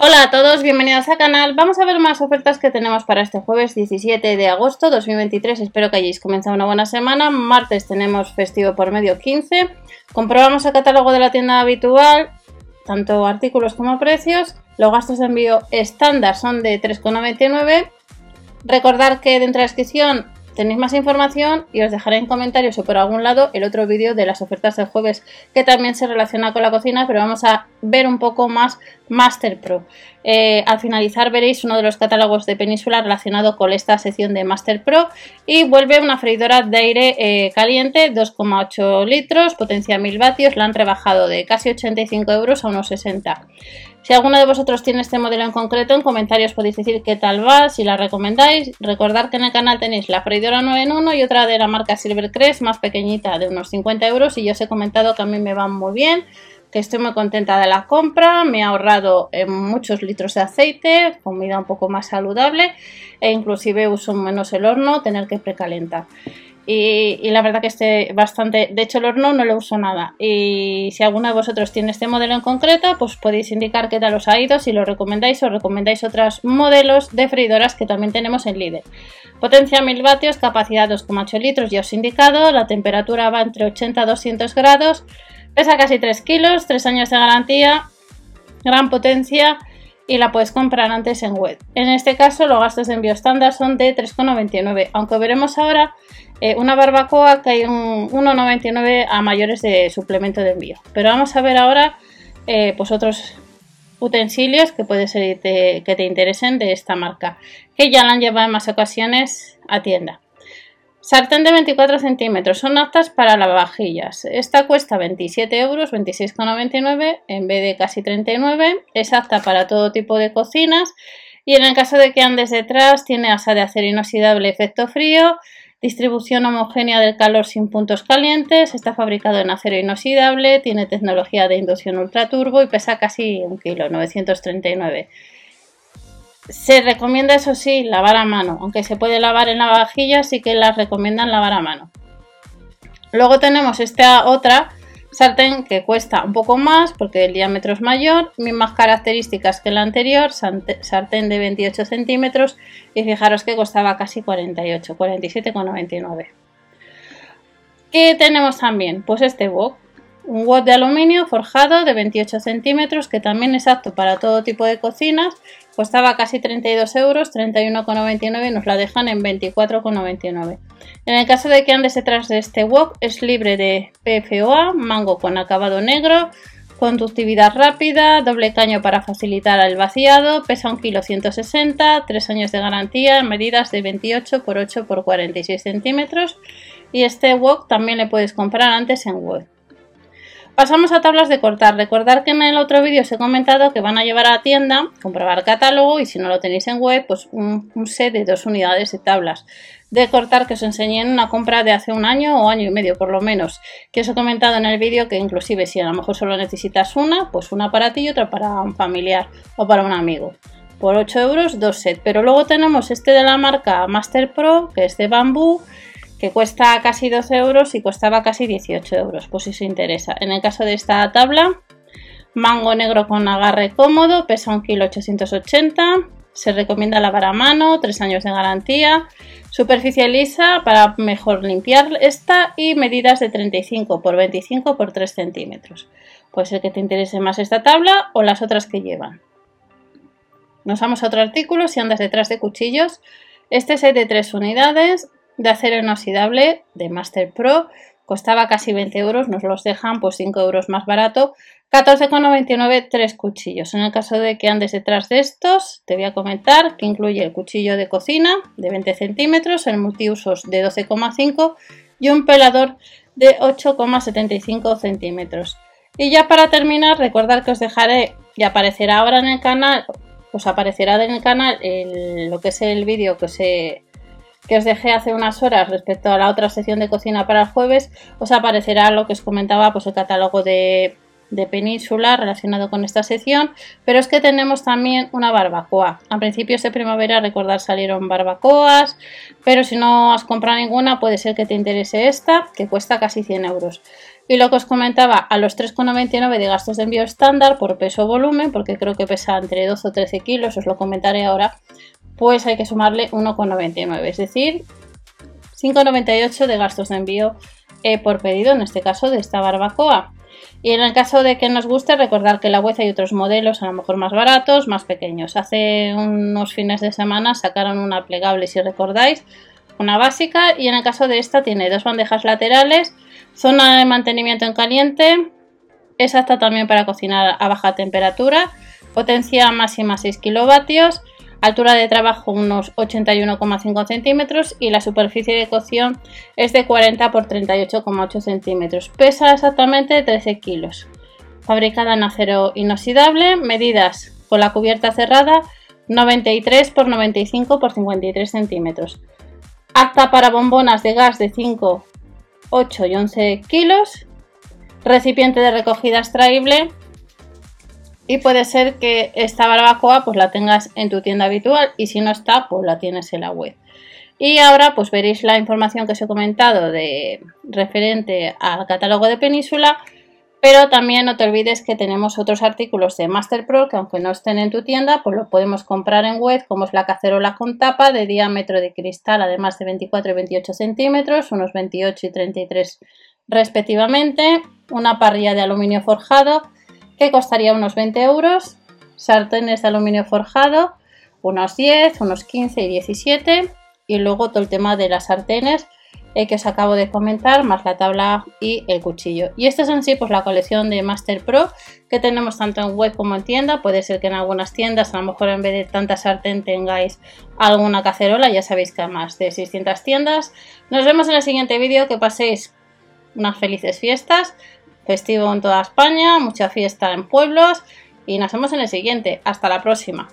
Hola a todos, bienvenidos al canal. Vamos a ver más ofertas que tenemos para este jueves 17 de agosto 2023. Espero que hayáis comenzado una buena semana. Martes tenemos festivo por medio 15. Comprobamos el catálogo de la tienda habitual, tanto artículos como precios. Los gastos de envío estándar son de 3,99. Recordar que dentro de la descripción tenéis más información y os dejaré en comentarios o por algún lado el otro vídeo de las ofertas del jueves que también se relaciona con la cocina, pero vamos a ver un poco más Master Pro. Eh, al finalizar veréis uno de los catálogos de Península relacionado con esta sección de Master Pro y vuelve una freidora de aire eh, caliente 2,8 litros, potencia 1000 vatios, la han rebajado de casi 85 euros a unos 60. Si alguno de vosotros tiene este modelo en concreto, en comentarios podéis decir qué tal va, si la recomendáis. Recordad que en el canal tenéis la freidora 9 en 1 y otra de la marca Silvercrest, más pequeñita, de unos 50 euros. Y yo os he comentado que a mí me van muy bien, que estoy muy contenta de la compra. Me ha ahorrado eh, muchos litros de aceite, comida un poco más saludable e inclusive uso menos el horno, tener que precalentar. Y, la verdad que esté bastante, de hecho el horno no lo uso nada y si alguno de vosotros tiene este modelo en concreto pues podéis indicar qué tal os ha ido, si lo recomendáis o recomendáis otros modelos de freidoras que también tenemos en Lidl. Potencia 1000 vatios, capacidad 2,8 litros, ya os he indicado, la temperatura va entre 80 a 200 grados, pesa casi 3 kilos, 3 años de garantía, gran potencia y la puedes comprar antes en web. En este caso los gastos de envío estándar son de 3,99, aunque veremos ahora eh, una barbacoa que hay un 1,99 a mayores de suplemento de envío. Pero vamos a ver ahora eh, pues otros utensilios que puede ser que te interesen de esta marca, que ya la han llevado en más ocasiones a tienda. Sartén de 24 centímetros, son aptas para lavavajillas. Esta cuesta 27 euros, 26,99 en vez de casi 39. Es apta para todo tipo de cocinas y en el caso de que andes detrás tiene asa de acero inoxidable efecto frío, Distribución homogénea del calor sin puntos calientes, está fabricado en acero inoxidable, tiene tecnología de inducción ultraturbo y pesa casi un kilo, 939. Se recomienda, eso sí, lavar a mano, aunque se puede lavar en la vajilla, sí que las recomiendan lavar a mano. Luego tenemos esta otra Sartén que cuesta un poco más porque el diámetro es mayor, mismas características que la anterior, sartén de 28 centímetros y fijaros que costaba casi 48, 47,99. ¿Qué tenemos también? Pues este wok, un wok de aluminio forjado de 28 centímetros que también es apto para todo tipo de cocinas Costaba casi 32 euros, 31,99 y nos la dejan en 24,99. En el caso de que andes detrás de este wok, es libre de PFOA, mango con acabado negro, conductividad rápida, doble caño para facilitar el vaciado, pesa 1 kg 160, 3 años de garantía, medidas de 28 x 8 x 46 centímetros y este wok también le puedes comprar antes en web. Pasamos a tablas de cortar. Recordar que en el otro vídeo os he comentado que van a llevar a la tienda, comprobar catálogo y si no lo tenéis en web, pues un, set de dos unidades de tablas de cortar que os enseñé en una compra de hace un año o año y medio por lo menos. Que os he comentado en el vídeo que inclusive si a lo mejor solo necesitas una, pues una para ti y otra para un familiar o para un amigo. Por 8 euros, dos sets. Pero luego tenemos este de la marca Master Pro, que es de bambú que cuesta casi 12 euros y costaba casi 18 euros, pues si os interesa. En el caso de esta tabla, mango negro con agarre cómodo, pesa 1,880 kg, se recomienda lavar a mano, 3 años de garantía, superficie lisa para mejor limpiar esta y medidas de 35 por 25 por 3 centímetros. Puede ser que te interese más esta tabla o las otras que llevan. Nos vamos a otro artículo, si andas detrás de cuchillos, este es de 3 unidades, de acero inoxidable de Master Pro. Costaba casi 20 euros, nos los dejan pues 5 euros más barato. 14,99 tres cuchillos. En el caso de que andes detrás de estos, te voy a comentar que incluye el cuchillo de cocina de 20 centímetros, el multiusos de 12,5 y un pelador de 8,75 centímetros. Y ya para terminar, recordar que os dejaré y aparecerá ahora en el canal, os aparecerá en el canal lo que es el vídeo que os he que os dejé hace unas horas respecto a la otra sección de cocina para el jueves, os aparecerá lo que os comentaba, pues el catálogo de, Península relacionado con esta sección, pero es que tenemos también una barbacoa. A principios de primavera, recordar, salieron barbacoas, pero si no has comprado ninguna, puede ser que te interese esta, que cuesta casi 100 euros. Y lo que os comentaba, a los 3,99 de gastos de envío estándar por peso o volumen, porque creo que pesa entre 12 o 13 kilos, os lo comentaré ahora, pues hay que sumarle 1,99, es decir, 5,98 de gastos de envío eh, por pedido, en este caso de esta barbacoa. Y en el caso de que nos guste, recordar que en la web hay otros modelos, a lo mejor más baratos, más pequeños. Hace unos fines de semana sacaron una plegable, si recordáis, una básica, y en el caso de esta tiene dos bandejas laterales Zona de mantenimiento en caliente, es apta también para cocinar a baja temperatura, potencia máxima 6 kilovatios, altura de trabajo unos 81,5 centímetros y la superficie de cocción es de 40 por 38,8 centímetros. Pesa exactamente 13 kilos. Fabricada en acero inoxidable, medidas con la cubierta cerrada 93 por 95 por 53 centímetros. Apta para bombonas de gas de 5 8 y 11 kilos, recipiente de recogida extraíble y puede ser que esta barbacoa pues la tengas en tu tienda habitual y si no está pues la tienes en la web. Y ahora pues veréis la información que os he comentado de referente al catálogo de Península pero también no te olvides que tenemos otros artículos de Master Pro que aunque no estén en tu tienda, pues lo podemos comprar en web, como es la cacerola con tapa de diámetro de cristal, además de 24 y 28 centímetros, unos 28 y 33 respectivamente, una parrilla de aluminio forjado que costaría unos 20 euros, sartenes de aluminio forjado, unos 10, unos 15 y 17, y luego todo el tema de las sartenes que os acabo de comentar, más la tabla y el cuchillo. Y esta es en sí pues la colección de Master Pro que tenemos tanto en web como en tienda. Puede ser que en algunas tiendas a lo mejor en vez de tanta sartén tengáis alguna cacerola. Ya sabéis que hay más de 600 tiendas. Nos vemos en el siguiente vídeo. Que paséis unas felices fiestas. Festivo en toda España, mucha fiesta en pueblos. Y nos vemos en el siguiente. Hasta la próxima.